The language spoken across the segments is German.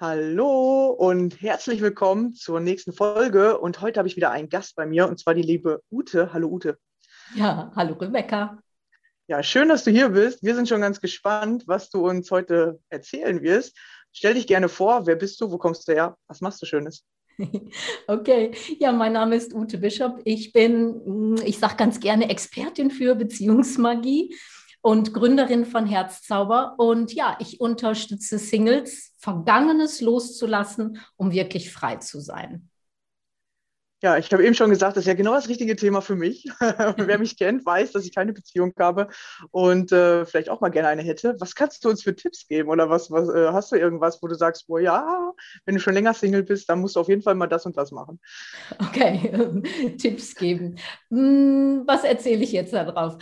Hallo und herzlich willkommen zur nächsten Folge. Und heute habe ich wieder einen Gast bei mir und zwar die liebe Ute. Hallo Ute. Ja, hallo Rebecca. Ja, schön, dass du hier bist. Wir sind schon ganz gespannt, was du uns heute erzählen wirst. Stell dich gerne vor, wer bist du, wo kommst du her, was machst du Schönes? Okay, ja, mein Name ist Ute Bischof. Ich bin, ich sage ganz gerne, Expertin für Beziehungsmagie und Gründerin von Herzzauber. Und ja, ich unterstütze Singles, Vergangenes loszulassen, um wirklich frei zu sein. Ja, ich habe eben schon gesagt, das ist ja genau das richtige Thema für mich. Wer mich kennt, weiß, dass ich keine Beziehung habe und äh, vielleicht auch mal gerne eine hätte. Was kannst du uns für Tipps geben oder was, was äh, hast du irgendwas, wo du sagst, oh ja, wenn du schon länger Single bist, dann musst du auf jeden Fall mal das und das machen. Okay, Tipps geben. Hm, was erzähle ich jetzt darauf?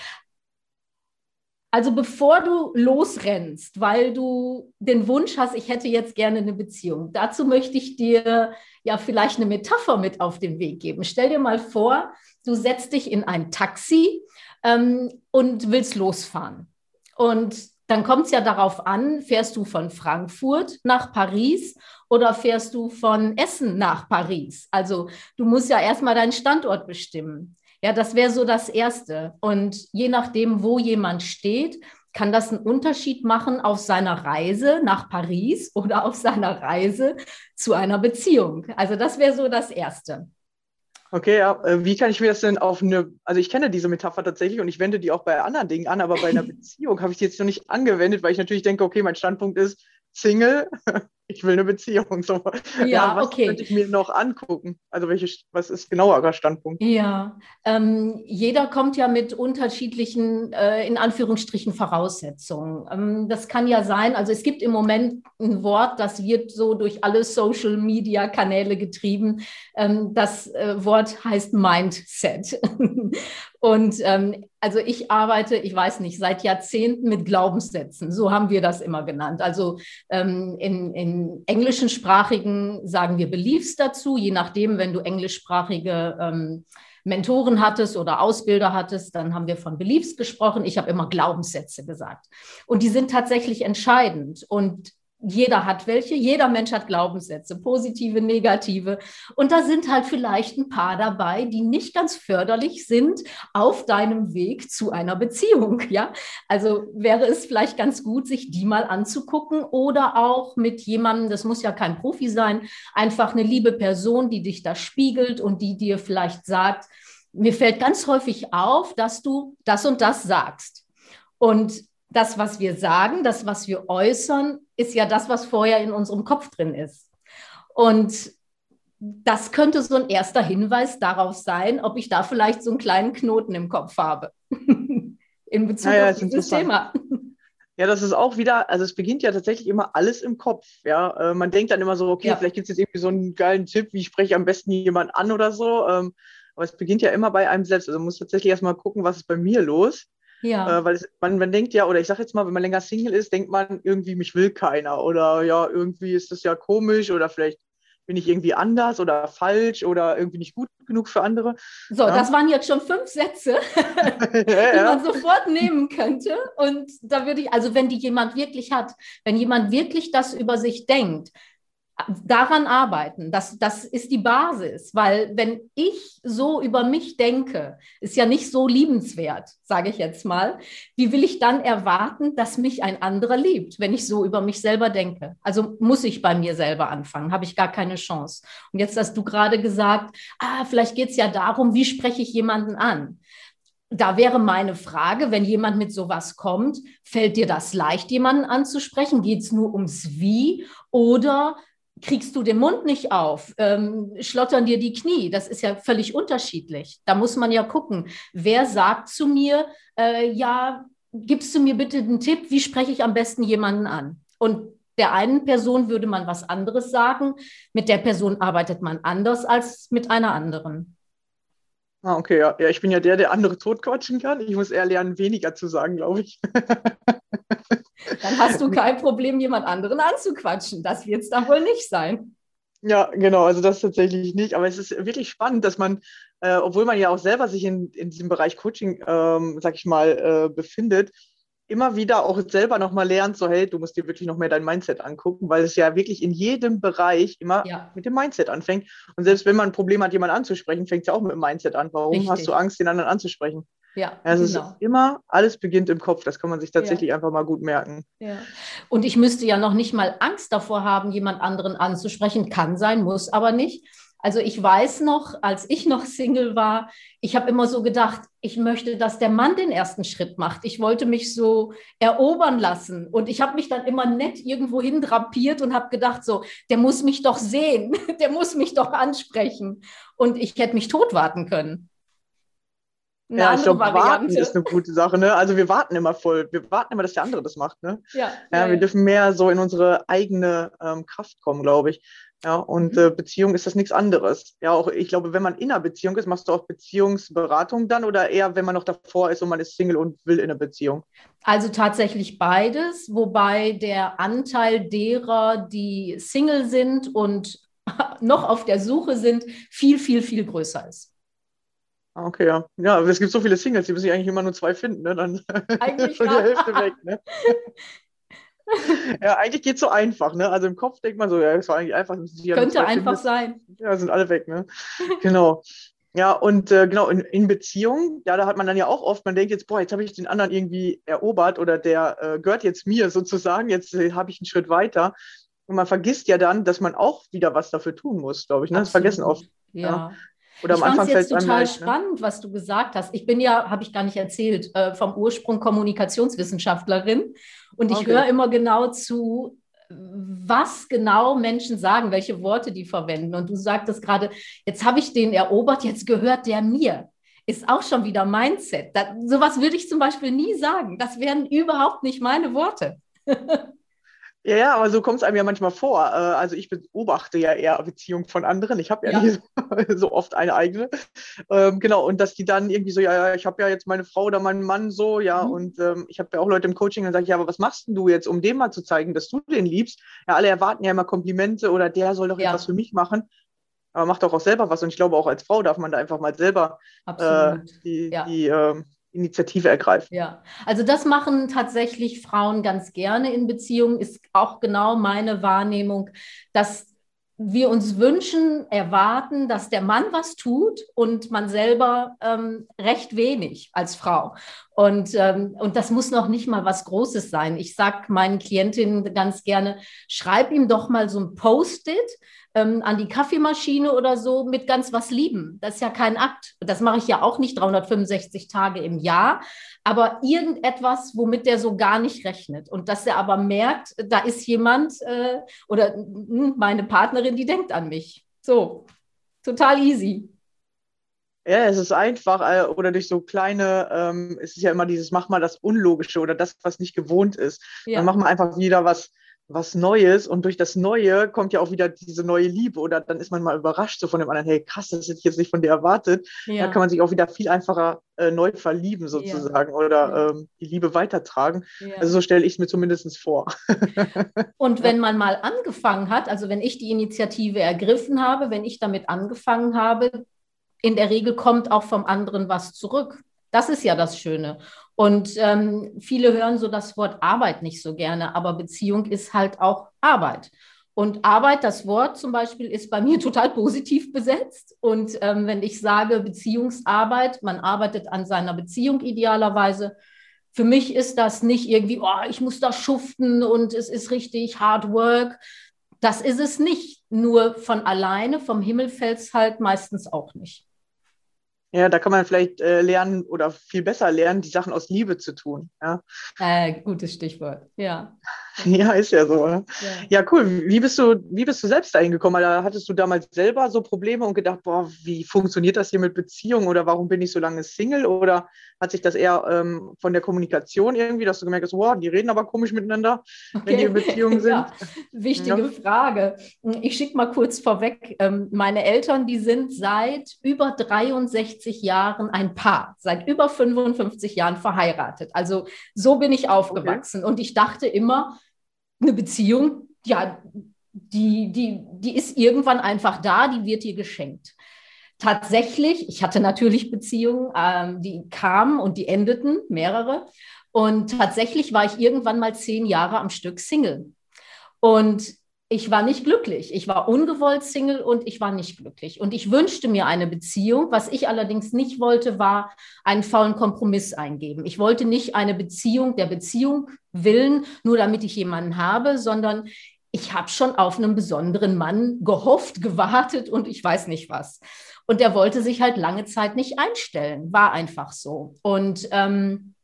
Also bevor du losrennst, weil du den Wunsch hast, ich hätte jetzt gerne eine Beziehung, dazu möchte ich dir ja vielleicht eine Metapher mit auf den Weg geben. Stell dir mal vor, du setzt dich in ein Taxi ähm, und willst losfahren. Und dann kommt es ja darauf an, fährst du von Frankfurt nach Paris oder fährst du von Essen nach Paris? Also du musst ja erstmal deinen Standort bestimmen. Ja, das wäre so das Erste. Und je nachdem, wo jemand steht, kann das einen Unterschied machen auf seiner Reise nach Paris oder auf seiner Reise zu einer Beziehung. Also das wäre so das Erste. Okay, ja. Äh, wie kann ich mir das denn auf eine, also ich kenne diese Metapher tatsächlich und ich wende die auch bei anderen Dingen an, aber bei einer Beziehung habe ich die jetzt noch nicht angewendet, weil ich natürlich denke, okay, mein Standpunkt ist, Single, ich will eine Beziehung. So. Ja, ja was okay. könnte ich mir noch angucken? Also welche, was ist genauerer Standpunkt? Ja, ähm, jeder kommt ja mit unterschiedlichen, äh, in Anführungsstrichen, Voraussetzungen. Ähm, das kann ja sein, also es gibt im Moment ein Wort, das wird so durch alle Social-Media-Kanäle getrieben. Ähm, das äh, Wort heißt Mindset. Und ähm, also ich arbeite, ich weiß nicht, seit Jahrzehnten mit Glaubenssätzen. So haben wir das immer genannt. Also ähm, in, in den englischen Sprachigen sagen wir Beliefs dazu, je nachdem, wenn du englischsprachige ähm, Mentoren hattest oder Ausbilder hattest, dann haben wir von Beliefs gesprochen. Ich habe immer Glaubenssätze gesagt. Und die sind tatsächlich entscheidend. Und jeder hat welche, jeder Mensch hat Glaubenssätze, positive, negative. Und da sind halt vielleicht ein paar dabei, die nicht ganz förderlich sind auf deinem Weg zu einer Beziehung. Ja, also wäre es vielleicht ganz gut, sich die mal anzugucken oder auch mit jemandem, das muss ja kein Profi sein, einfach eine liebe Person, die dich da spiegelt und die dir vielleicht sagt, mir fällt ganz häufig auf, dass du das und das sagst. Und das, was wir sagen, das, was wir äußern, ist ja das, was vorher in unserem Kopf drin ist. Und das könnte so ein erster Hinweis darauf sein, ob ich da vielleicht so einen kleinen Knoten im Kopf habe. in Bezug ja, auf dieses Thema. Ja, das ist auch wieder, also es beginnt ja tatsächlich immer alles im Kopf. Ja, äh, man denkt dann immer so, okay, ja. vielleicht gibt es jetzt irgendwie so einen geilen Tipp, wie spreche ich am besten jemanden an oder so. Ähm, aber es beginnt ja immer bei einem selbst. Also man muss tatsächlich erstmal gucken, was ist bei mir los. Ja. Äh, weil es, man, man denkt ja, oder ich sage jetzt mal, wenn man länger Single ist, denkt man irgendwie, mich will keiner. Oder ja, irgendwie ist das ja komisch oder vielleicht bin ich irgendwie anders oder falsch oder irgendwie nicht gut genug für andere. So, ja. das waren jetzt schon fünf Sätze, die ja, man sofort nehmen könnte. Und da würde ich, also wenn die jemand wirklich hat, wenn jemand wirklich das über sich denkt, daran arbeiten. Das, das ist die Basis, weil wenn ich so über mich denke, ist ja nicht so liebenswert, sage ich jetzt mal. Wie will ich dann erwarten, dass mich ein anderer liebt, wenn ich so über mich selber denke? Also muss ich bei mir selber anfangen, habe ich gar keine Chance. Und jetzt hast du gerade gesagt, ah, vielleicht geht es ja darum, wie spreche ich jemanden an? Da wäre meine Frage, wenn jemand mit sowas kommt, fällt dir das leicht, jemanden anzusprechen? Geht es nur ums Wie? Oder kriegst du den Mund nicht auf, ähm, schlottern dir die Knie. Das ist ja völlig unterschiedlich. Da muss man ja gucken, wer sagt zu mir, äh, ja, gibst du mir bitte einen Tipp, wie spreche ich am besten jemanden an? Und der einen Person würde man was anderes sagen, mit der Person arbeitet man anders als mit einer anderen. Ah, okay, ja. ja. Ich bin ja der, der andere totquatschen kann. Ich muss eher lernen, weniger zu sagen, glaube ich. Dann hast du kein Problem, jemand anderen anzuquatschen. Das wird es da wohl nicht sein. Ja, genau, also das tatsächlich nicht. Aber es ist wirklich spannend, dass man, äh, obwohl man ja auch selber sich in, in diesem Bereich Coaching, ähm, sag ich mal, äh, befindet, immer wieder auch selber nochmal lernt, so hey, du musst dir wirklich noch mehr dein Mindset angucken, weil es ja wirklich in jedem Bereich immer ja. mit dem Mindset anfängt. Und selbst wenn man ein Problem hat, jemanden anzusprechen, fängt es ja auch mit dem Mindset an. Warum Richtig. hast du Angst, den anderen anzusprechen? Ja, also genau. es ist immer, alles beginnt im Kopf. Das kann man sich tatsächlich ja. einfach mal gut merken. Ja. Und ich müsste ja noch nicht mal Angst davor haben, jemand anderen anzusprechen. Kann sein, muss aber nicht. Also ich weiß noch, als ich noch Single war, ich habe immer so gedacht, ich möchte, dass der Mann den ersten Schritt macht. Ich wollte mich so erobern lassen. Und ich habe mich dann immer nett irgendwo hin drapiert und habe gedacht, so, der muss mich doch sehen, der muss mich doch ansprechen. Und ich hätte mich tot warten können. Eine ja, ich glaube, warten ist eine gute Sache. Ne? Also wir warten immer voll. Wir warten immer, dass der andere das macht. Ne? Ja, ja, ja wir dürfen mehr so in unsere eigene ähm, Kraft kommen, glaube ich. Ja, und mhm. äh, Beziehung ist das nichts anderes. Ja, auch ich glaube, wenn man in einer Beziehung ist, machst du auch Beziehungsberatung dann oder eher, wenn man noch davor ist und man ist Single und will in einer Beziehung? Also tatsächlich beides, wobei der Anteil derer, die Single sind und noch auf der Suche sind, viel, viel, viel größer ist. Ah, okay, ja. Ja, es gibt so viele Singles, die müssen eigentlich immer nur zwei finden, ne? Dann eigentlich schon die Hälfte weg, ne? ja, eigentlich geht es so einfach, ne? Also im Kopf denkt man so, ja, es war eigentlich einfach. Könnte einfach sein. Ja, sind alle weg, ne? genau. Ja, und äh, genau, in, in Beziehungen, ja, da hat man dann ja auch oft, man denkt jetzt, boah, jetzt habe ich den anderen irgendwie erobert oder der äh, gehört jetzt mir sozusagen, jetzt äh, habe ich einen Schritt weiter. Und man vergisst ja dann, dass man auch wieder was dafür tun muss, glaube ich. Ne? Das vergessen oft. Ja. ja. Oder ich fand es jetzt total leicht, spannend, ne? was du gesagt hast. Ich bin ja, habe ich gar nicht erzählt, äh, vom Ursprung Kommunikationswissenschaftlerin. Und ich okay. höre immer genau zu, was genau Menschen sagen, welche Worte die verwenden. Und du sagtest gerade, jetzt habe ich den erobert, jetzt gehört der mir. Ist auch schon wieder Mindset. Das, sowas würde ich zum Beispiel nie sagen. Das wären überhaupt nicht meine Worte. Ja, ja, aber so kommt es einem ja manchmal vor. Äh, also ich beobachte ja eher Beziehungen von anderen. Ich habe ja, ja, nicht so, so, oft eine eigene. Ähm, genau, und dass die dann irgendwie so, ja, ja, ich habe ja jetzt meine Frau oder meinen Mann so, ja, mhm. und ähm, ich habe ja auch Leute im Coaching, dann sage ich, ja, aber was machst denn du jetzt, um dem mal zu zeigen, dass du den liebst? Ja, alle erwarten ja immer Komplimente oder der soll doch ja. etwas für mich machen. Aber macht doch auch selber was. Und ich glaube, auch als Frau darf man da einfach mal selber äh, die, die äh, Initiative ergreifen. Ja, also das machen tatsächlich Frauen ganz gerne in Beziehungen, ist auch genau meine Wahrnehmung, dass wir uns wünschen, erwarten, dass der Mann was tut und man selber ähm, recht wenig als Frau. Und, ähm, und das muss noch nicht mal was Großes sein. Ich sage meinen Klientinnen ganz gerne, schreib ihm doch mal so ein Post-it ähm, an die Kaffeemaschine oder so mit ganz was lieben. Das ist ja kein Akt. Das mache ich ja auch nicht 365 Tage im Jahr, aber irgendetwas, womit der so gar nicht rechnet. Und dass er aber merkt, da ist jemand äh, oder hm, meine Partnerin, die denkt an mich. So, total easy. Ja, es ist einfach äh, oder durch so kleine, ähm, es ist ja immer dieses, mach mal das Unlogische oder das, was nicht gewohnt ist. Ja. Dann machen wir einfach wieder was, was Neues und durch das Neue kommt ja auch wieder diese neue Liebe oder dann ist man mal überrascht so von dem anderen, hey krass, das hätte ich jetzt nicht von dir erwartet. Ja. Da kann man sich auch wieder viel einfacher äh, neu verlieben sozusagen ja. oder ähm, die Liebe weitertragen. Also so stelle ich es mir zumindest vor. und wenn man mal angefangen hat, also wenn ich die Initiative ergriffen habe, wenn ich damit angefangen habe, in der Regel kommt auch vom anderen was zurück. Das ist ja das Schöne. Und ähm, viele hören so das Wort Arbeit nicht so gerne, aber Beziehung ist halt auch Arbeit. Und Arbeit, das Wort zum Beispiel, ist bei mir total positiv besetzt. Und ähm, wenn ich sage Beziehungsarbeit, man arbeitet an seiner Beziehung idealerweise. Für mich ist das nicht irgendwie, oh, ich muss da schuften und es ist richtig Hard Work. Das ist es nicht. Nur von alleine, vom Himmel fällt es halt meistens auch nicht. Ja, da kann man vielleicht äh, lernen oder viel besser lernen, die Sachen aus Liebe zu tun. Ja, äh, gutes Stichwort, ja. Ja, ist ja so. Ja. ja, cool. Wie bist du, wie bist du selbst dahin gekommen? Also, hattest du damals selber so Probleme und gedacht, boah, wie funktioniert das hier mit Beziehungen oder warum bin ich so lange Single? Oder hat sich das eher ähm, von der Kommunikation irgendwie, dass du gemerkt hast, wow, die reden aber komisch miteinander, okay. wenn die in Beziehungen sind? ja, wichtige ja. Frage. Ich schicke mal kurz vorweg. Ähm, meine Eltern, die sind seit über 63 Jahren ein Paar, seit über 55 Jahren verheiratet. Also so bin ich aufgewachsen. Okay. Und ich dachte immer, eine Beziehung, ja, die, die, die ist irgendwann einfach da, die wird dir geschenkt. Tatsächlich, ich hatte natürlich Beziehungen, ähm, die kamen und die endeten, mehrere. Und tatsächlich war ich irgendwann mal zehn Jahre am Stück Single. Und ich war nicht glücklich. Ich war ungewollt Single und ich war nicht glücklich. Und ich wünschte mir eine Beziehung. Was ich allerdings nicht wollte, war einen faulen Kompromiss eingeben. Ich wollte nicht eine Beziehung der Beziehung willen, nur damit ich jemanden habe, sondern ich habe schon auf einen besonderen Mann gehofft, gewartet und ich weiß nicht was. Und der wollte sich halt lange Zeit nicht einstellen. War einfach so. Und ähm,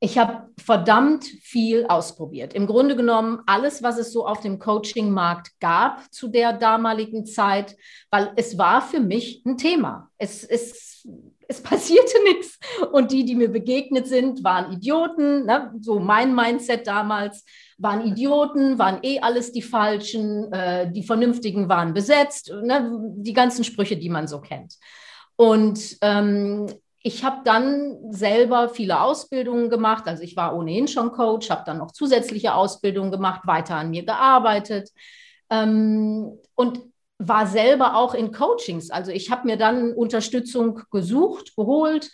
ich habe verdammt viel ausprobiert. Im Grunde genommen alles, was es so auf dem Coaching-Markt gab zu der damaligen Zeit, weil es war für mich ein Thema. Es, es, es passierte nichts. Und die, die mir begegnet sind, waren Idioten. Ne? So mein Mindset damals waren Idioten, waren eh alles die Falschen. Äh, die Vernünftigen waren besetzt. Ne? Die ganzen Sprüche, die man so kennt. Und ähm, ich habe dann selber viele Ausbildungen gemacht. Also ich war ohnehin schon Coach, habe dann noch zusätzliche Ausbildungen gemacht, weiter an mir gearbeitet ähm, und war selber auch in Coachings. Also ich habe mir dann Unterstützung gesucht, geholt.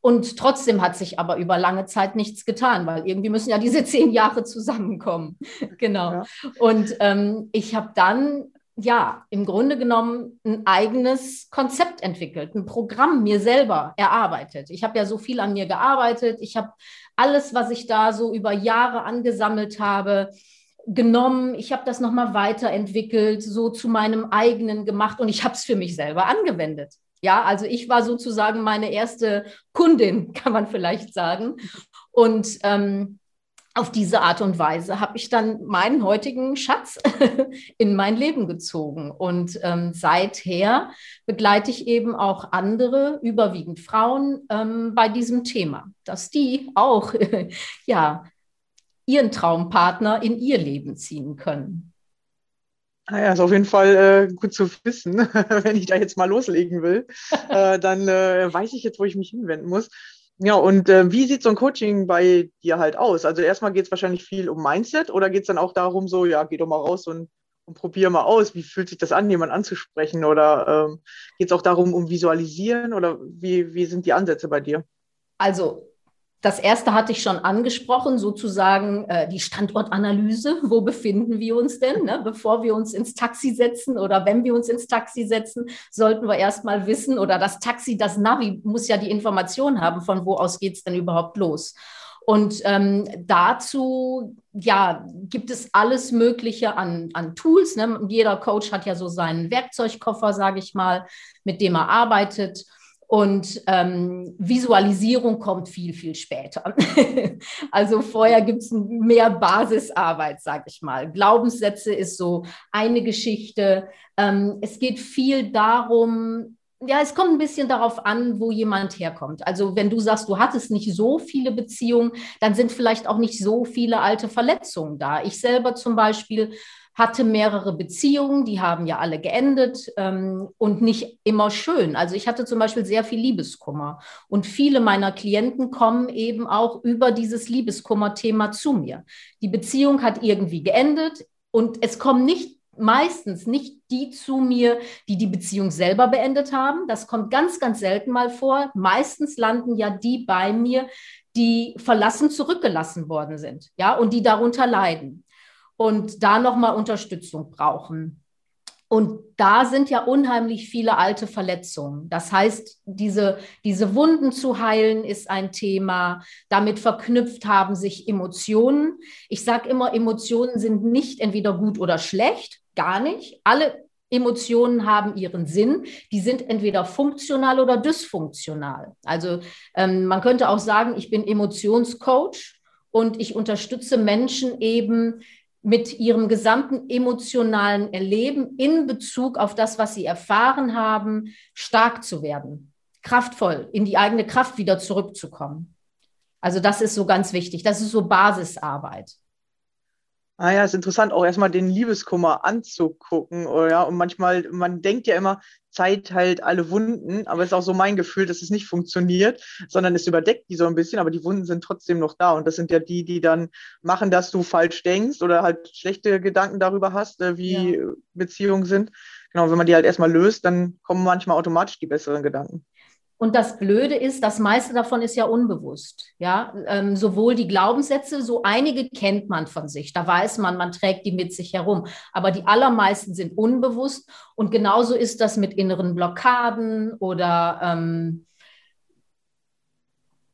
Und trotzdem hat sich aber über lange Zeit nichts getan, weil irgendwie müssen ja diese zehn Jahre zusammenkommen. genau. Ja. Und ähm, ich habe dann ja, im Grunde genommen ein eigenes Konzept entwickelt, ein Programm mir selber erarbeitet. Ich habe ja so viel an mir gearbeitet. Ich habe alles, was ich da so über Jahre angesammelt habe, genommen. Ich habe das nochmal weiterentwickelt, so zu meinem eigenen gemacht und ich habe es für mich selber angewendet. Ja, also ich war sozusagen meine erste Kundin, kann man vielleicht sagen. Und ähm, auf diese Art und Weise habe ich dann meinen heutigen Schatz in mein Leben gezogen. Und ähm, seither begleite ich eben auch andere, überwiegend Frauen, ähm, bei diesem Thema, dass die auch ja ihren Traumpartner in ihr Leben ziehen können. Naja, ah ist auf jeden Fall äh, gut zu wissen. Wenn ich da jetzt mal loslegen will, äh, dann äh, weiß ich jetzt, wo ich mich hinwenden muss. Ja, und äh, wie sieht so ein Coaching bei dir halt aus? Also erstmal geht es wahrscheinlich viel um Mindset oder geht es dann auch darum, so, ja, geh doch mal raus und, und probier mal aus, wie fühlt sich das an, jemanden anzusprechen? Oder ähm, geht es auch darum, um Visualisieren oder wie, wie sind die Ansätze bei dir? Also das erste hatte ich schon angesprochen, sozusagen äh, die Standortanalyse. Wo befinden wir uns denn? Ne? Bevor wir uns ins Taxi setzen oder wenn wir uns ins Taxi setzen, sollten wir erstmal wissen, oder das Taxi, das Navi muss ja die Information haben, von wo aus geht es denn überhaupt los. Und ähm, dazu ja, gibt es alles Mögliche an, an Tools. Ne? Jeder Coach hat ja so seinen Werkzeugkoffer, sage ich mal, mit dem er arbeitet. Und ähm, Visualisierung kommt viel, viel später. also vorher gibt es mehr Basisarbeit, sage ich mal. Glaubenssätze ist so eine Geschichte. Ähm, es geht viel darum, ja, es kommt ein bisschen darauf an, wo jemand herkommt. Also wenn du sagst, du hattest nicht so viele Beziehungen, dann sind vielleicht auch nicht so viele alte Verletzungen da. Ich selber zum Beispiel hatte mehrere Beziehungen, die haben ja alle geendet ähm, und nicht immer schön. Also ich hatte zum Beispiel sehr viel Liebeskummer und viele meiner Klienten kommen eben auch über dieses Liebeskummer-Thema zu mir. Die Beziehung hat irgendwie geendet und es kommen nicht meistens nicht die zu mir, die die Beziehung selber beendet haben. Das kommt ganz, ganz selten mal vor. Meistens landen ja die bei mir, die verlassen zurückgelassen worden sind, ja, und die darunter leiden und da nochmal Unterstützung brauchen. Und da sind ja unheimlich viele alte Verletzungen. Das heißt, diese, diese Wunden zu heilen ist ein Thema. Damit verknüpft haben sich Emotionen. Ich sage immer, Emotionen sind nicht entweder gut oder schlecht, gar nicht. Alle Emotionen haben ihren Sinn. Die sind entweder funktional oder dysfunktional. Also ähm, man könnte auch sagen, ich bin Emotionscoach und ich unterstütze Menschen eben mit ihrem gesamten emotionalen Erleben in Bezug auf das, was sie erfahren haben, stark zu werden, kraftvoll, in die eigene Kraft wieder zurückzukommen. Also das ist so ganz wichtig. Das ist so Basisarbeit. Ah ja, ist interessant, auch erstmal den Liebeskummer anzugucken. Oder, ja, und manchmal, man denkt ja immer, Zeit heilt alle Wunden, aber es ist auch so mein Gefühl, dass es nicht funktioniert, sondern es überdeckt die so ein bisschen, aber die Wunden sind trotzdem noch da. Und das sind ja die, die dann machen, dass du falsch denkst oder halt schlechte Gedanken darüber hast, äh, wie ja. Beziehungen sind. Genau, wenn man die halt erstmal löst, dann kommen manchmal automatisch die besseren Gedanken. Und das Blöde ist, das meiste davon ist ja unbewusst. Ja, ähm, sowohl die Glaubenssätze, so einige kennt man von sich. Da weiß man, man trägt die mit sich herum. Aber die allermeisten sind unbewusst. Und genauso ist das mit inneren Blockaden oder ähm,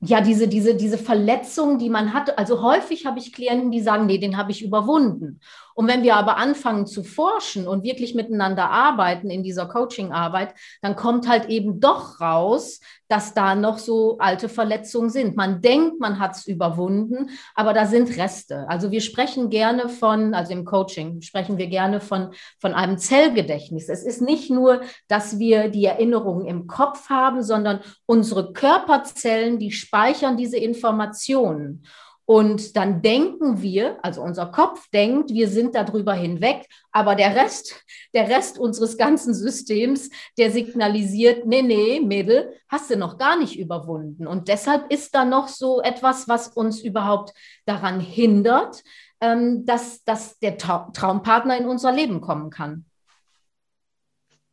ja, diese, diese, diese Verletzung, die man hat. Also häufig habe ich Klienten, die sagen, nee, den habe ich überwunden. Und wenn wir aber anfangen zu forschen und wirklich miteinander arbeiten in dieser Coaching-Arbeit, dann kommt halt eben doch raus, dass da noch so alte Verletzungen sind. Man denkt, man hat es überwunden, aber da sind Reste. Also wir sprechen gerne von, also im Coaching sprechen wir gerne von, von einem Zellgedächtnis. Es ist nicht nur, dass wir die Erinnerungen im Kopf haben, sondern unsere Körperzellen, die speichern diese Informationen. Und dann denken wir, also unser Kopf denkt, wir sind darüber hinweg, aber der Rest, der Rest unseres ganzen Systems, der signalisiert, nee, nee, Mädel, hast du noch gar nicht überwunden. Und deshalb ist da noch so etwas, was uns überhaupt daran hindert, ähm, dass, dass der Traumpartner in unser Leben kommen kann.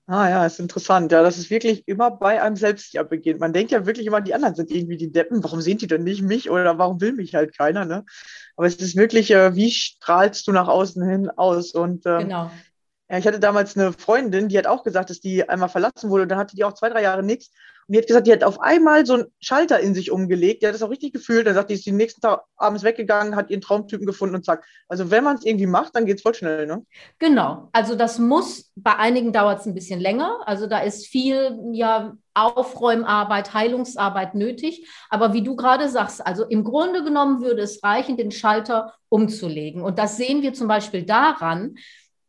Ah ja, ist interessant. Ja, dass es wirklich immer bei einem selbst ja beginnt. Man denkt ja wirklich immer, die anderen sind irgendwie die Deppen. Warum sehen die denn nicht mich oder warum will mich halt keiner? Ne? Aber es ist wirklich, äh, wie strahlst du nach außen hin aus? Und ähm, genau. ja, ich hatte damals eine Freundin, die hat auch gesagt, dass die einmal verlassen wurde. Und dann hatte die auch zwei, drei Jahre nichts. Und die hat gesagt, die hat auf einmal so einen Schalter in sich umgelegt. Die hat das auch richtig gefühlt. Dann sagt die, ist den nächsten Tag abends weggegangen, hat ihren Traumtypen gefunden und zack. Also wenn man es irgendwie macht, dann geht es voll schnell, ne? Genau. Also das muss, bei einigen dauert es ein bisschen länger. Also da ist viel, ja, Aufräumarbeit, Heilungsarbeit nötig. Aber wie du gerade sagst, also im Grunde genommen würde es reichen, den Schalter umzulegen. Und das sehen wir zum Beispiel daran,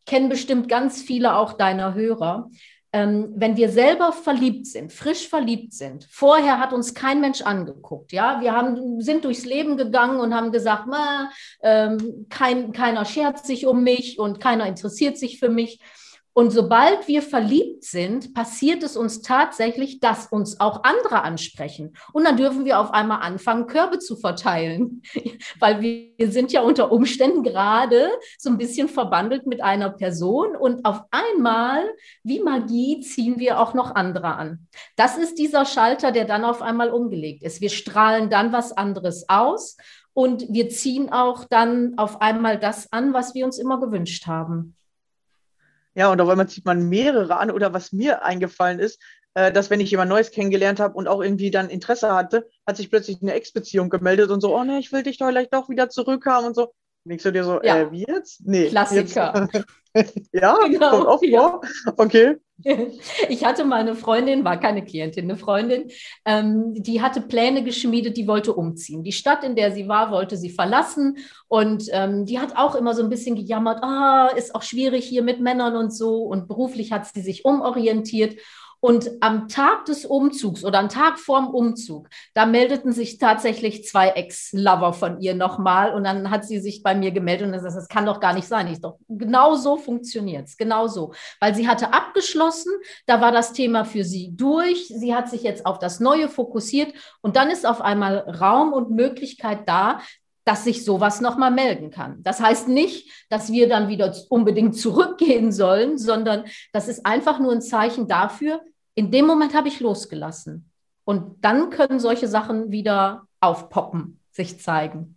kennen bestimmt ganz viele auch deiner Hörer, ähm, wenn wir selber verliebt sind, frisch verliebt sind, vorher hat uns kein Mensch angeguckt, ja, wir haben, sind durchs Leben gegangen und haben gesagt, ähm, kein, keiner schert sich um mich und keiner interessiert sich für mich. Und sobald wir verliebt sind, passiert es uns tatsächlich, dass uns auch andere ansprechen. Und dann dürfen wir auf einmal anfangen, Körbe zu verteilen, weil wir sind ja unter Umständen gerade so ein bisschen verbandelt mit einer Person und auf einmal, wie Magie, ziehen wir auch noch andere an. Das ist dieser Schalter, der dann auf einmal umgelegt ist. Wir strahlen dann was anderes aus und wir ziehen auch dann auf einmal das an, was wir uns immer gewünscht haben. Ja, und auf einmal zieht man mehrere an. Oder was mir eingefallen ist, äh, dass wenn ich jemand Neues kennengelernt habe und auch irgendwie dann Interesse hatte, hat sich plötzlich eine Ex-Beziehung gemeldet und so, oh ne, ich will dich doch vielleicht doch wieder zurückhaben und so. Denkst du dir so, ja. äh, wie jetzt? Nee. Klassiker. Jetzt. ja, genau. kommt auch vor. Okay. Ich hatte mal eine Freundin, war keine Klientin, eine Freundin, ähm, die hatte Pläne geschmiedet, die wollte umziehen. Die Stadt, in der sie war, wollte sie verlassen und ähm, die hat auch immer so ein bisschen gejammert, ah, ist auch schwierig hier mit Männern und so und beruflich hat sie sich umorientiert und am Tag des Umzugs oder am Tag vorm Umzug, da meldeten sich tatsächlich zwei Ex-Lover von ihr nochmal. Und dann hat sie sich bei mir gemeldet und gesagt, das kann doch gar nicht sein. Ich doch, genau so funktioniert es, genau so. Weil sie hatte abgeschlossen, da war das Thema für sie durch. Sie hat sich jetzt auf das Neue fokussiert und dann ist auf einmal Raum und Möglichkeit da, dass sich sowas nochmal melden kann. Das heißt nicht, dass wir dann wieder unbedingt zurückgehen sollen, sondern das ist einfach nur ein Zeichen dafür, in dem Moment habe ich losgelassen. Und dann können solche Sachen wieder aufpoppen, sich zeigen.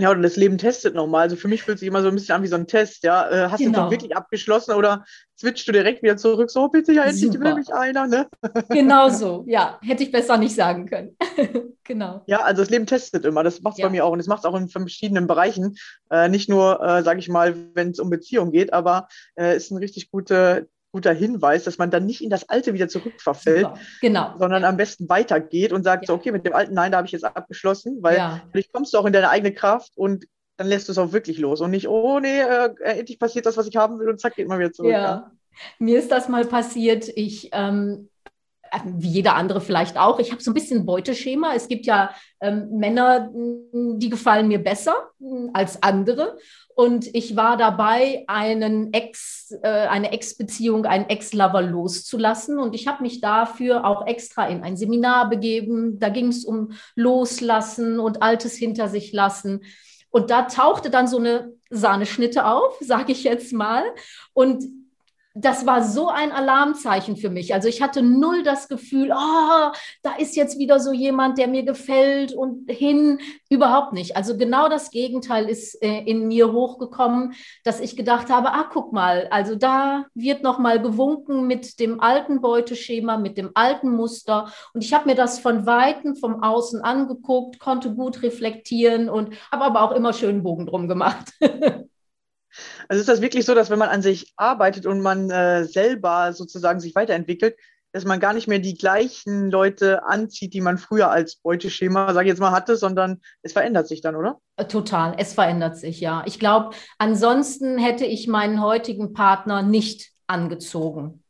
Ja, und das Leben testet nochmal. Also für mich fühlt sich immer so ein bisschen an wie so ein Test. Ja, äh, hast genau. du doch wirklich abgeschlossen oder switchst du direkt wieder zurück? So, bitte ja, endlich will mich einer, ne? Genau so, ja. Hätte ich besser nicht sagen können. genau. Ja, also das Leben testet immer. Das macht es ja. bei mir auch. Und das macht es auch in verschiedenen Bereichen. Äh, nicht nur, äh, sage ich mal, wenn es um Beziehung geht, aber äh, ist eine richtig gute guter Hinweis, dass man dann nicht in das Alte wieder zurückverfällt, genau. sondern am besten weitergeht und sagt ja. so, okay, mit dem Alten, nein, da habe ich jetzt abgeschlossen, weil ja. vielleicht kommst du auch in deine eigene Kraft und dann lässt du es auch wirklich los und nicht, oh nee, äh, endlich passiert das, was ich haben will und zack, geht man wieder zurück. Ja. ja. Mir ist das mal passiert, ich ähm, wie jeder andere vielleicht auch. Ich habe so ein bisschen Beuteschema. Es gibt ja ähm, Männer, die gefallen mir besser hm, als andere. Und ich war dabei, einen Ex, äh, eine Ex-Beziehung, einen Ex-Lover loszulassen. Und ich habe mich dafür auch extra in ein Seminar begeben. Da ging es um Loslassen und Altes hinter sich lassen. Und da tauchte dann so eine Sahneschnitte auf, sage ich jetzt mal. Und das war so ein Alarmzeichen für mich. Also ich hatte null das Gefühl, oh, da ist jetzt wieder so jemand, der mir gefällt und hin, überhaupt nicht. Also genau das Gegenteil ist äh, in mir hochgekommen, dass ich gedacht habe, ah, guck mal, also da wird noch mal gewunken mit dem alten Beuteschema, mit dem alten Muster und ich habe mir das von weitem vom Außen angeguckt, konnte gut reflektieren und habe aber auch immer schön Bogen drum gemacht. Also ist das wirklich so, dass wenn man an sich arbeitet und man äh, selber sozusagen sich weiterentwickelt, dass man gar nicht mehr die gleichen Leute anzieht, die man früher als Beuteschema, sage ich jetzt mal, hatte, sondern es verändert sich dann, oder? Äh, total, es verändert sich, ja. Ich glaube, ansonsten hätte ich meinen heutigen Partner nicht angezogen.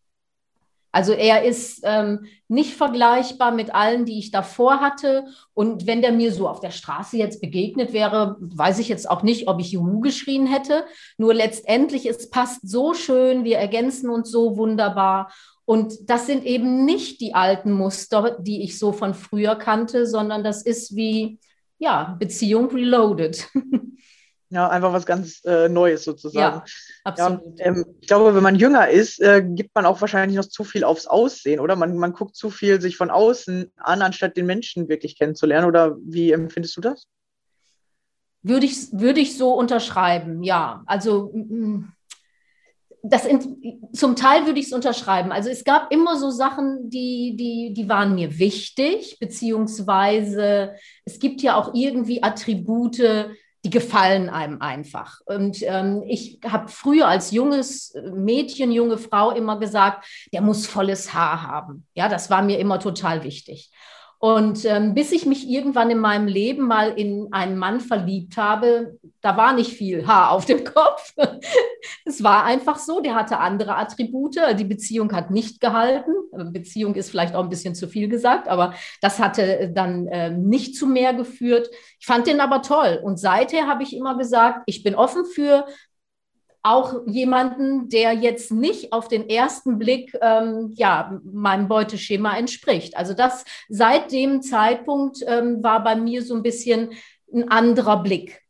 Also er ist ähm, nicht vergleichbar mit allen, die ich davor hatte. Und wenn der mir so auf der Straße jetzt begegnet wäre, weiß ich jetzt auch nicht, ob ich Juhu geschrien hätte. Nur letztendlich, es passt so schön, wir ergänzen uns so wunderbar. Und das sind eben nicht die alten Muster, die ich so von früher kannte, sondern das ist wie, ja, Beziehung reloaded. Ja, einfach was ganz äh, Neues sozusagen. Ja, absolut. Ja, ähm, ich glaube, wenn man jünger ist, äh, gibt man auch wahrscheinlich noch zu viel aufs Aussehen, oder? Man, man guckt zu viel sich von außen an, anstatt den Menschen wirklich kennenzulernen. Oder wie empfindest du das? Würde ich, würde ich so unterschreiben, ja. Also das in, zum Teil würde ich es unterschreiben. Also es gab immer so Sachen, die, die, die waren mir wichtig, beziehungsweise es gibt ja auch irgendwie Attribute, die gefallen einem einfach. Und ähm, ich habe früher als junges Mädchen, junge Frau immer gesagt, der muss volles Haar haben. Ja, das war mir immer total wichtig. Und ähm, bis ich mich irgendwann in meinem Leben mal in einen Mann verliebt habe, da war nicht viel Haar auf dem Kopf. es war einfach so, der hatte andere Attribute. Die Beziehung hat nicht gehalten. Beziehung ist vielleicht auch ein bisschen zu viel gesagt, aber das hatte dann äh, nicht zu mehr geführt. Ich fand den aber toll. Und seither habe ich immer gesagt, ich bin offen für auch jemanden, der jetzt nicht auf den ersten Blick ähm, ja, meinem Beuteschema entspricht. Also das seit dem Zeitpunkt ähm, war bei mir so ein bisschen ein anderer Blick.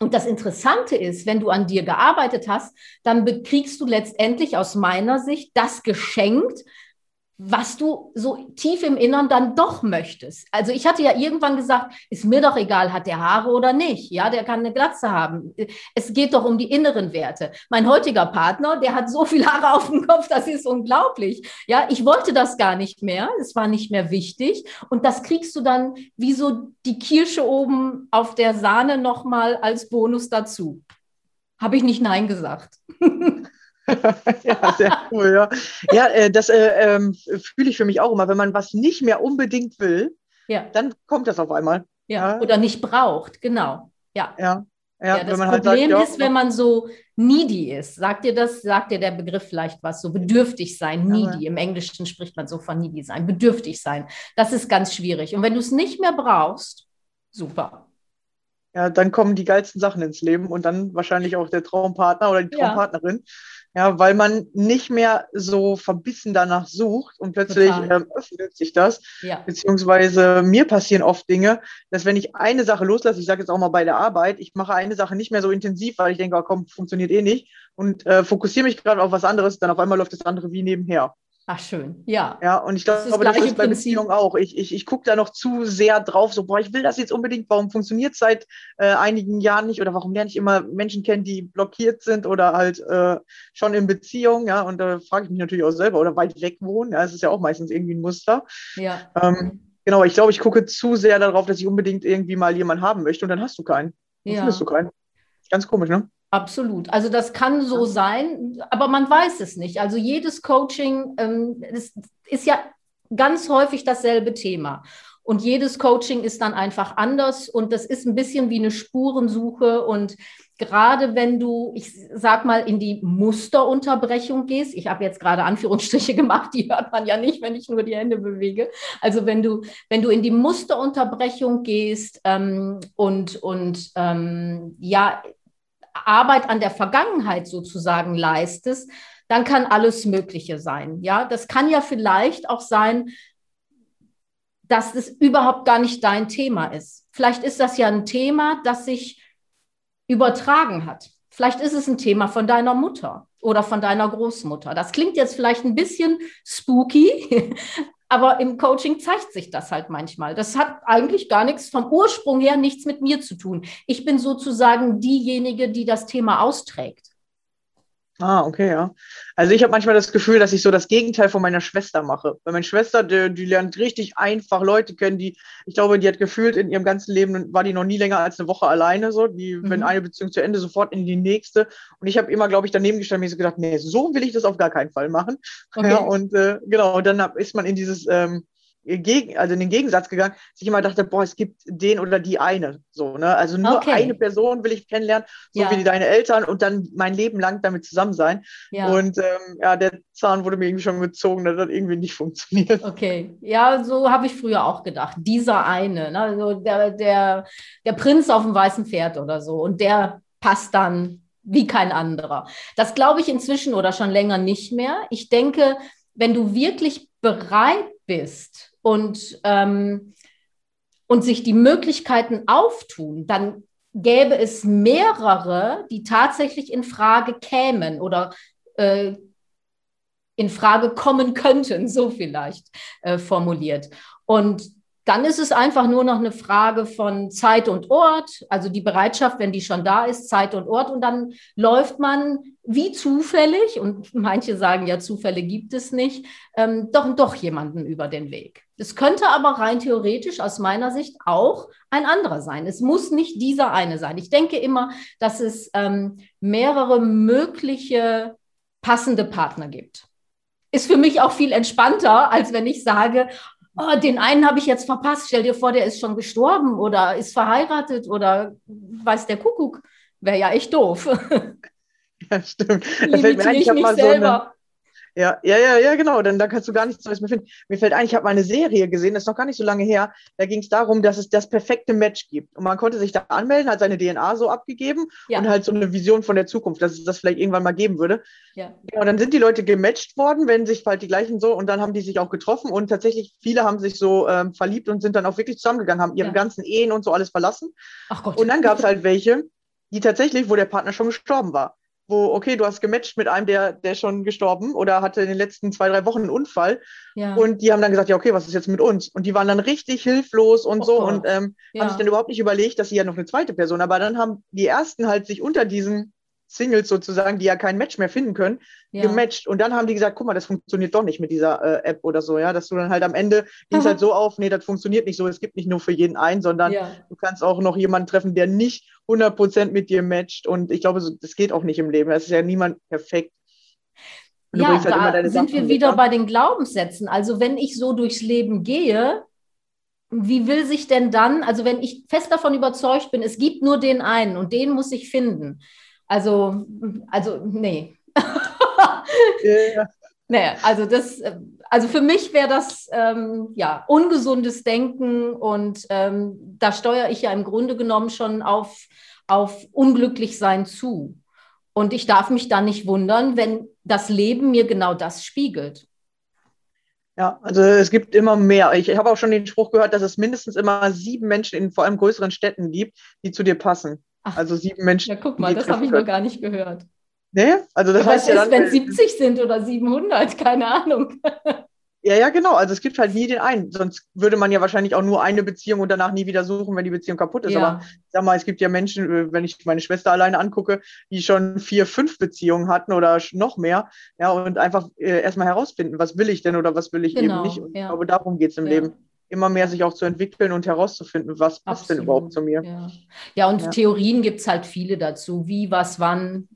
Und das Interessante ist, wenn du an dir gearbeitet hast, dann kriegst du letztendlich aus meiner Sicht das geschenkt, was du so tief im Innern dann doch möchtest. Also ich hatte ja irgendwann gesagt, ist mir doch egal, hat der Haare oder nicht. Ja, der kann eine Glatze haben. Es geht doch um die inneren Werte. Mein heutiger Partner, der hat so viel Haare auf dem Kopf, das ist unglaublich. Ja, ich wollte das gar nicht mehr. Es war nicht mehr wichtig. Und das kriegst du dann wie so die Kirsche oben auf der Sahne nochmal als Bonus dazu. Habe ich nicht Nein gesagt. ja, sehr cool, ja. Ja, äh, das äh, ähm, fühle ich für mich auch immer. Wenn man was nicht mehr unbedingt will, ja. dann kommt das auf einmal. Ja, ja. oder nicht braucht, genau. Ja. Ja. Ja, ja, das Problem halt sagt, ist, wenn man so needy ist. Sagt dir das, sagt dir der Begriff vielleicht was, so bedürftig sein, needy. Im Englischen spricht man so von needy sein, bedürftig sein. Das ist ganz schwierig. Und wenn du es nicht mehr brauchst, super. Ja, dann kommen die geilsten Sachen ins Leben und dann wahrscheinlich auch der Traumpartner oder die Traumpartnerin. Ja. Weil man nicht mehr so verbissen danach sucht und plötzlich ähm, öffnet sich das. Ja. Beziehungsweise mir passieren oft Dinge, dass wenn ich eine Sache loslasse, ich sage jetzt auch mal bei der Arbeit, ich mache eine Sache nicht mehr so intensiv, weil ich denke, oh, komm, funktioniert eh nicht und äh, fokussiere mich gerade auf was anderes, dann auf einmal läuft das andere wie nebenher. Ach, schön, ja. Ja, und ich glaube, das, das ist bei Beziehung auch. Ich, ich, ich gucke da noch zu sehr drauf, so, boah, ich will das jetzt unbedingt, warum funktioniert es seit äh, einigen Jahren nicht oder warum lerne ich immer Menschen kennen, die blockiert sind oder halt äh, schon in Beziehung, ja, und da frage ich mich natürlich auch selber oder weit weg wohnen, ja, es ist ja auch meistens irgendwie ein Muster. Ja. Ähm, genau, ich glaube, ich gucke zu sehr darauf, dass ich unbedingt irgendwie mal jemanden haben möchte und dann hast du keinen. Dann ja. findest du keinen. Ganz komisch, ne? Absolut. Also das kann so sein, aber man weiß es nicht. Also jedes Coaching ähm, ist, ist ja ganz häufig dasselbe Thema. Und jedes Coaching ist dann einfach anders und das ist ein bisschen wie eine Spurensuche. Und gerade wenn du, ich sag mal, in die Musterunterbrechung gehst, ich habe jetzt gerade Anführungsstriche gemacht, die hört man ja nicht, wenn ich nur die Hände bewege. Also wenn du, wenn du in die Musterunterbrechung gehst ähm, und, und ähm, ja, Arbeit an der Vergangenheit sozusagen leistest, dann kann alles Mögliche sein. Ja, das kann ja vielleicht auch sein, dass es überhaupt gar nicht dein Thema ist. Vielleicht ist das ja ein Thema, das sich übertragen hat. Vielleicht ist es ein Thema von deiner Mutter oder von deiner Großmutter. Das klingt jetzt vielleicht ein bisschen spooky, aber im Coaching zeigt sich das halt manchmal. Das hat eigentlich gar nichts vom Ursprung her nichts mit mir zu tun. Ich bin sozusagen diejenige, die das Thema austrägt. Ah, okay, ja. Also ich habe manchmal das Gefühl, dass ich so das Gegenteil von meiner Schwester mache. Weil meine Schwester, die, die, lernt richtig einfach Leute kennen, die, ich glaube, die hat gefühlt in ihrem ganzen Leben, war die noch nie länger als eine Woche alleine, so, die, mhm. wenn eine Beziehung zu Ende, sofort in die nächste. Und ich habe immer, glaube ich, daneben gestanden mir so gedacht, nee, so will ich das auf gar keinen Fall machen. Okay. Ja, und äh, genau, und dann ist man in dieses, ähm, gegen, also in den Gegensatz gegangen, dass ich immer dachte, boah, es gibt den oder die eine. So, ne? Also nur okay. eine Person will ich kennenlernen, so ja. wie deine Eltern und dann mein Leben lang damit zusammen sein. Ja. Und ähm, ja, der Zahn wurde mir irgendwie schon gezogen, das hat irgendwie nicht funktioniert. Okay, ja, so habe ich früher auch gedacht. Dieser eine, ne? also der, der, der Prinz auf dem weißen Pferd oder so. Und der passt dann wie kein anderer. Das glaube ich inzwischen oder schon länger nicht mehr. Ich denke, wenn du wirklich bereit bist, und, ähm, und sich die Möglichkeiten auftun, dann gäbe es mehrere, die tatsächlich in Frage kämen oder äh, in Frage kommen könnten, so vielleicht äh, formuliert. Und dann ist es einfach nur noch eine Frage von Zeit und Ort, also die Bereitschaft, wenn die schon da ist, Zeit und Ort. Und dann läuft man wie zufällig, und manche sagen ja, Zufälle gibt es nicht, ähm, doch, doch jemanden über den Weg. Es könnte aber rein theoretisch aus meiner Sicht auch ein anderer sein. Es muss nicht dieser eine sein. Ich denke immer, dass es ähm, mehrere mögliche passende Partner gibt. Ist für mich auch viel entspannter, als wenn ich sage, oh, den einen habe ich jetzt verpasst. Stell dir vor, der ist schon gestorben oder ist verheiratet oder weiß der Kuckuck. Wäre ja echt doof. Ja, stimmt. Ein, ich, ich mich selber. So eine, ja, ja, ja, ja, genau. Dann da kannst du gar nichts Neues mehr finden. Mir fällt ein, ich habe mal eine Serie gesehen, das ist noch gar nicht so lange her. Da ging es darum, dass es das perfekte Match gibt. Und man konnte sich da anmelden, hat seine DNA so abgegeben ja. und halt so eine Vision von der Zukunft, dass es das vielleicht irgendwann mal geben würde. Ja. ja. Und dann sind die Leute gematcht worden, wenn sich halt die gleichen so, und dann haben die sich auch getroffen und tatsächlich viele haben sich so ähm, verliebt und sind dann auch wirklich zusammengegangen, haben ihre ja. ganzen Ehen und so alles verlassen. Ach Gott. Und dann gab es halt welche, die tatsächlich, wo der Partner schon gestorben war wo, okay, du hast gematcht mit einem, der, der schon gestorben oder hatte in den letzten zwei, drei Wochen einen Unfall. Ja. Und die haben dann gesagt, ja, okay, was ist jetzt mit uns? Und die waren dann richtig hilflos und oh, so und ähm, ja. haben sich dann überhaupt nicht überlegt, dass sie ja noch eine zweite Person, aber dann haben die ersten halt sich unter diesen Singles sozusagen, die ja kein Match mehr finden können, ja. gematcht. Und dann haben die gesagt, guck mal, das funktioniert doch nicht mit dieser äh, App oder so, ja, dass du dann halt am Ende ging es halt so auf, nee, das funktioniert nicht so, es gibt nicht nur für jeden einen, sondern ja. du kannst auch noch jemanden treffen, der nicht 100% mit dir matcht. Und ich glaube, das geht auch nicht im Leben. Es ist ja niemand perfekt. ja, halt da sind wir wieder bei den Glaubenssätzen. Also wenn ich so durchs Leben gehe, wie will sich denn dann, also wenn ich fest davon überzeugt bin, es gibt nur den einen und den muss ich finden, also, also nee. ja. Nee, also das, also für mich wäre das ähm, ja ungesundes Denken und ähm, da steuere ich ja im Grunde genommen schon auf, auf Unglücklichsein zu. Und ich darf mich dann nicht wundern, wenn das Leben mir genau das spiegelt. Ja, also es gibt immer mehr. Ich, ich habe auch schon den Spruch gehört, dass es mindestens immer sieben Menschen in vor allem größeren Städten gibt, die zu dir passen. Ach, also sieben Menschen. Ja, guck mal, das habe ich noch gar nicht gehört. Nee, also das ja, heißt was ja ist, dann, wenn 70 sind oder 700, keine Ahnung. Ja, ja, genau. Also es gibt halt nie den einen. Sonst würde man ja wahrscheinlich auch nur eine Beziehung und danach nie wieder suchen, wenn die Beziehung kaputt ist. Ja. Aber sag mal, es gibt ja Menschen, äh, wenn ich meine Schwester alleine angucke, die schon vier, fünf Beziehungen hatten oder noch mehr. Ja, und einfach äh, erstmal herausfinden, was will ich denn oder was will ich genau, eben nicht. Und ja. ich glaube, darum geht es im. Leben immer mehr sich auch zu entwickeln und herauszufinden, was passt Absolut, denn überhaupt zu mir. Ja, ja und ja. Theorien gibt es halt viele dazu, wie, was, wann.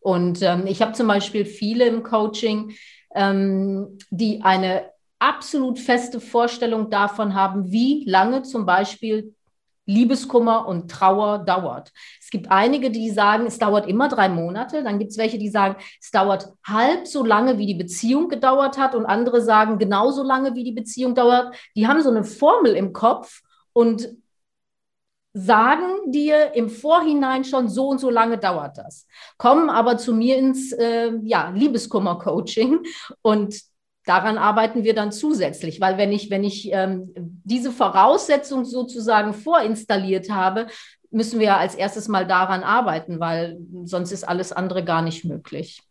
Und ähm, ich habe zum Beispiel viele im Coaching, ähm, die eine absolut feste Vorstellung davon haben, wie lange zum Beispiel Liebeskummer und Trauer dauert. Es gibt einige, die sagen, es dauert immer drei Monate. Dann gibt es welche, die sagen, es dauert halb so lange, wie die Beziehung gedauert hat. Und andere sagen, genauso lange, wie die Beziehung dauert. Die haben so eine Formel im Kopf und sagen dir im Vorhinein schon, so und so lange dauert das. Kommen aber zu mir ins äh, ja, Liebeskummer-Coaching und daran arbeiten wir dann zusätzlich, weil wenn ich, wenn ich ähm, diese Voraussetzung sozusagen vorinstalliert habe, müssen wir als erstes mal daran arbeiten, weil sonst ist alles andere gar nicht möglich.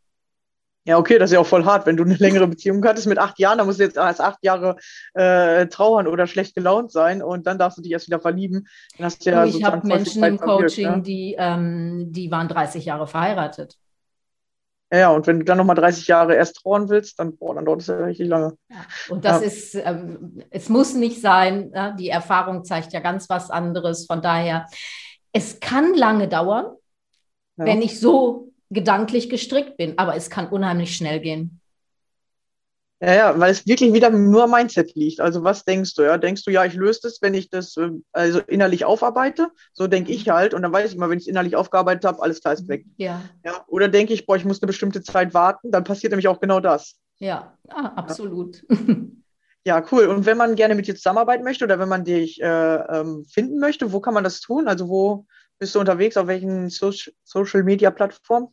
Ja, okay, das ist ja auch voll hart. Wenn du eine längere Beziehung hattest mit acht Jahren, dann musst du jetzt erst acht Jahre äh, trauern oder schlecht gelaunt sein und dann darfst du dich erst wieder verlieben. Dann hast du ja ich habe Menschen im Coaching, ne? die, ähm, die waren 30 Jahre verheiratet. Ja, und wenn du dann nochmal 30 Jahre erst trauern willst, dann, boah, dann dauert es ja richtig lange. Ja, und das ja. ist, ähm, es muss nicht sein, ne? die Erfahrung zeigt ja ganz was anderes. Von daher, es kann lange dauern, ja. wenn ich so gedanklich gestrickt bin, aber es kann unheimlich schnell gehen. Ja, ja, weil es wirklich wieder nur Mindset liegt. Also was denkst du? Ja, denkst du, ja, ich löse das, wenn ich das äh, also innerlich aufarbeite? So denke ich halt. Und dann weiß ich immer, wenn ich es innerlich aufgearbeitet habe, alles klar ist weg. Ja. ja. Oder denke ich, boah, ich muss eine bestimmte Zeit warten, dann passiert nämlich auch genau das. Ja, ah, absolut. Ja. ja. cool. Und wenn man gerne mit dir zusammenarbeiten möchte oder wenn man dich äh, ähm, finden möchte, wo kann man das tun? Also wo bist du unterwegs? Auf welchen so Social Media Plattformen?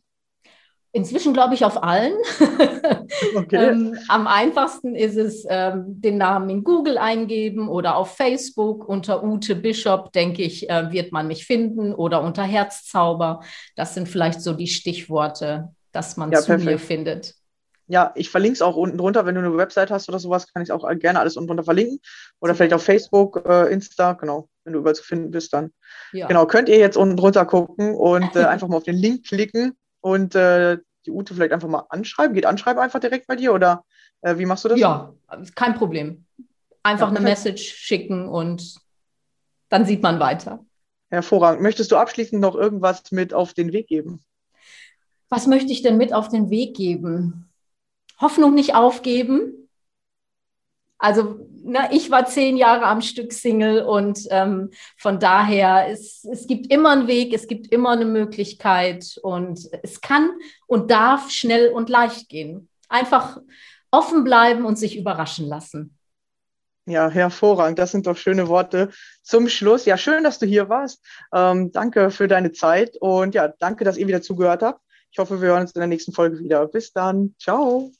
Inzwischen glaube ich auf allen. Okay. ähm, am einfachsten ist es, ähm, den Namen in Google eingeben oder auf Facebook unter Ute Bishop, denke ich, äh, wird man mich finden oder unter Herzzauber. Das sind vielleicht so die Stichworte, dass man ja, zu perfekt. mir findet. Ja, ich verlinke es auch unten drunter. Wenn du eine Website hast oder sowas, kann ich es auch gerne alles unten drunter verlinken. Oder vielleicht auf Facebook, äh, Insta, genau. Wenn du überall zu finden bist, dann. Ja. Genau, könnt ihr jetzt unten drunter gucken und äh, einfach mal auf den Link klicken und äh, die Ute vielleicht einfach mal anschreiben? Geht Anschreiben einfach direkt bei dir oder äh, wie machst du das? Ja, kein Problem. Einfach ja, eine Message schicken und dann sieht man weiter. Hervorragend. Möchtest du abschließend noch irgendwas mit auf den Weg geben? Was möchte ich denn mit auf den Weg geben? Hoffnung nicht aufgeben. Also na, ich war zehn Jahre am Stück Single und ähm, von daher, es, es gibt immer einen Weg, es gibt immer eine Möglichkeit und es kann und darf schnell und leicht gehen. Einfach offen bleiben und sich überraschen lassen. Ja, hervorragend. Das sind doch schöne Worte zum Schluss. Ja, schön, dass du hier warst. Ähm, danke für deine Zeit und ja, danke, dass ihr wieder zugehört habt. Ich hoffe, wir hören uns in der nächsten Folge wieder. Bis dann. Ciao.